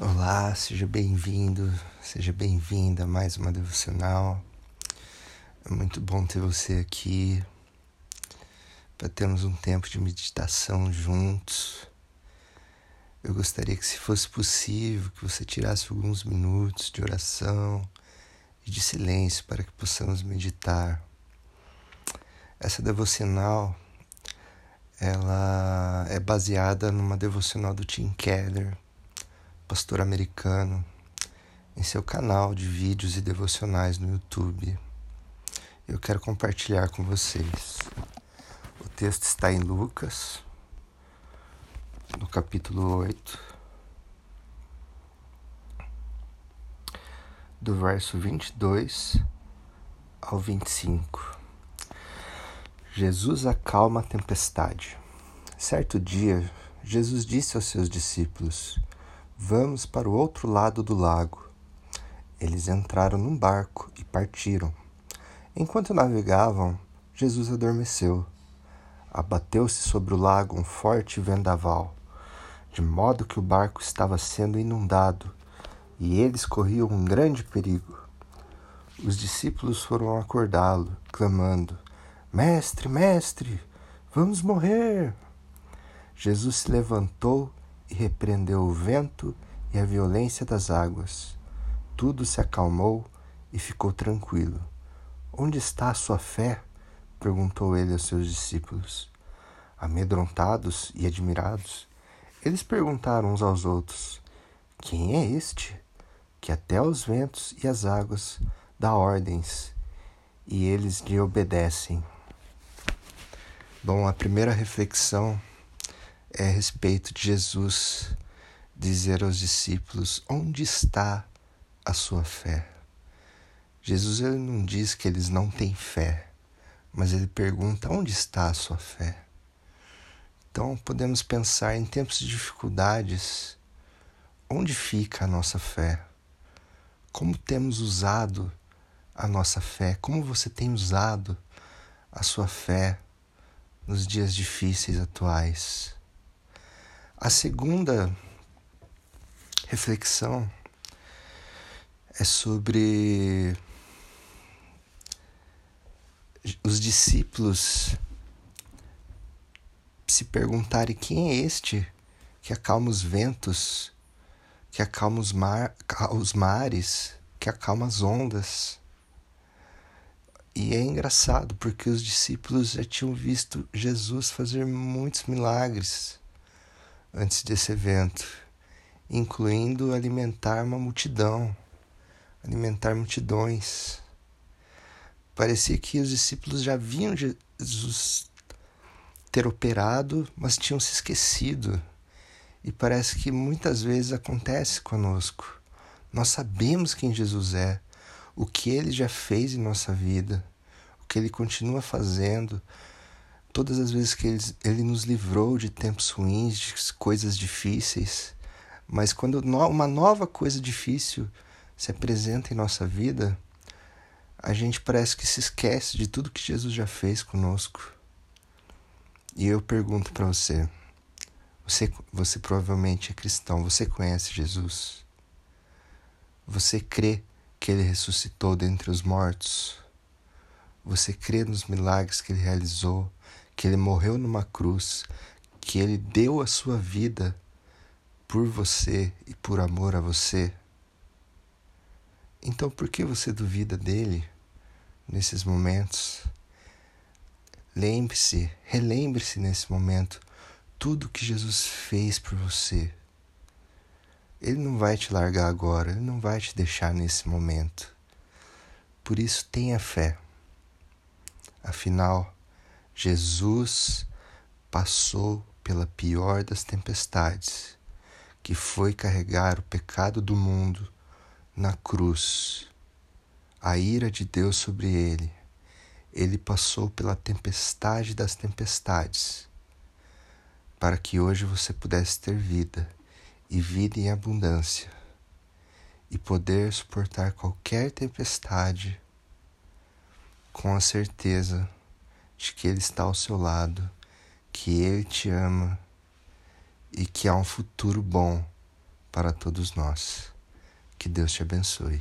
Olá, seja bem-vindo, seja bem-vinda a mais uma devocional. É muito bom ter você aqui para termos um tempo de meditação juntos. Eu gostaria que, se fosse possível, que você tirasse alguns minutos de oração e de silêncio para que possamos meditar. Essa devocional ela é baseada numa devocional do Tim Keller pastor americano, em seu canal de vídeos e devocionais no YouTube. Eu quero compartilhar com vocês. O texto está em Lucas, no capítulo 8, do verso 22 ao 25. Jesus acalma a tempestade. Certo dia, Jesus disse aos seus discípulos: Vamos para o outro lado do lago. Eles entraram num barco e partiram. Enquanto navegavam, Jesus adormeceu. Abateu-se sobre o lago um forte vendaval, de modo que o barco estava sendo inundado e eles corriam um grande perigo. Os discípulos foram acordá-lo, clamando: Mestre, mestre, vamos morrer! Jesus se levantou e repreendeu o vento e a violência das águas. Tudo se acalmou e ficou tranquilo. Onde está a sua fé? perguntou ele aos seus discípulos. Amedrontados e admirados, eles perguntaram uns aos outros: Quem é este que até aos ventos e às águas dá ordens e eles lhe obedecem? Bom, a primeira reflexão é a respeito de Jesus dizer aos discípulos: onde está a sua fé? Jesus ele não diz que eles não têm fé, mas ele pergunta: onde está a sua fé? Então podemos pensar em tempos de dificuldades, onde fica a nossa fé? Como temos usado a nossa fé? Como você tem usado a sua fé nos dias difíceis atuais? A segunda reflexão é sobre os discípulos se perguntarem quem é este que acalma os ventos, que acalma os, mar, os mares, que acalma as ondas. E é engraçado porque os discípulos já tinham visto Jesus fazer muitos milagres antes desse evento, incluindo alimentar uma multidão, alimentar multidões. Parecia que os discípulos já viam Jesus ter operado, mas tinham se esquecido. E parece que muitas vezes acontece conosco. Nós sabemos quem Jesus é, o que ele já fez em nossa vida, o que ele continua fazendo, todas as vezes que ele, ele nos livrou de tempos ruins, de coisas difíceis, mas quando uma nova coisa difícil se apresenta em nossa vida, a gente parece que se esquece de tudo que Jesus já fez conosco. E eu pergunto para você, você, você provavelmente é cristão, você conhece Jesus? Você crê que ele ressuscitou dentre os mortos? Você crê nos milagres que ele realizou, que ele morreu numa cruz, que ele deu a sua vida por você e por amor a você? Então por que você duvida dele nesses momentos? Lembre-se, relembre-se nesse momento tudo que Jesus fez por você. Ele não vai te largar agora, ele não vai te deixar nesse momento. Por isso, tenha fé. Afinal, Jesus passou pela pior das tempestades, que foi carregar o pecado do mundo na cruz, a ira de Deus sobre ele. Ele passou pela tempestade das tempestades, para que hoje você pudesse ter vida e vida em abundância, e poder suportar qualquer tempestade com a certeza de que Ele está ao seu lado, que Ele te ama e que há um futuro bom para todos nós. Que Deus te abençoe.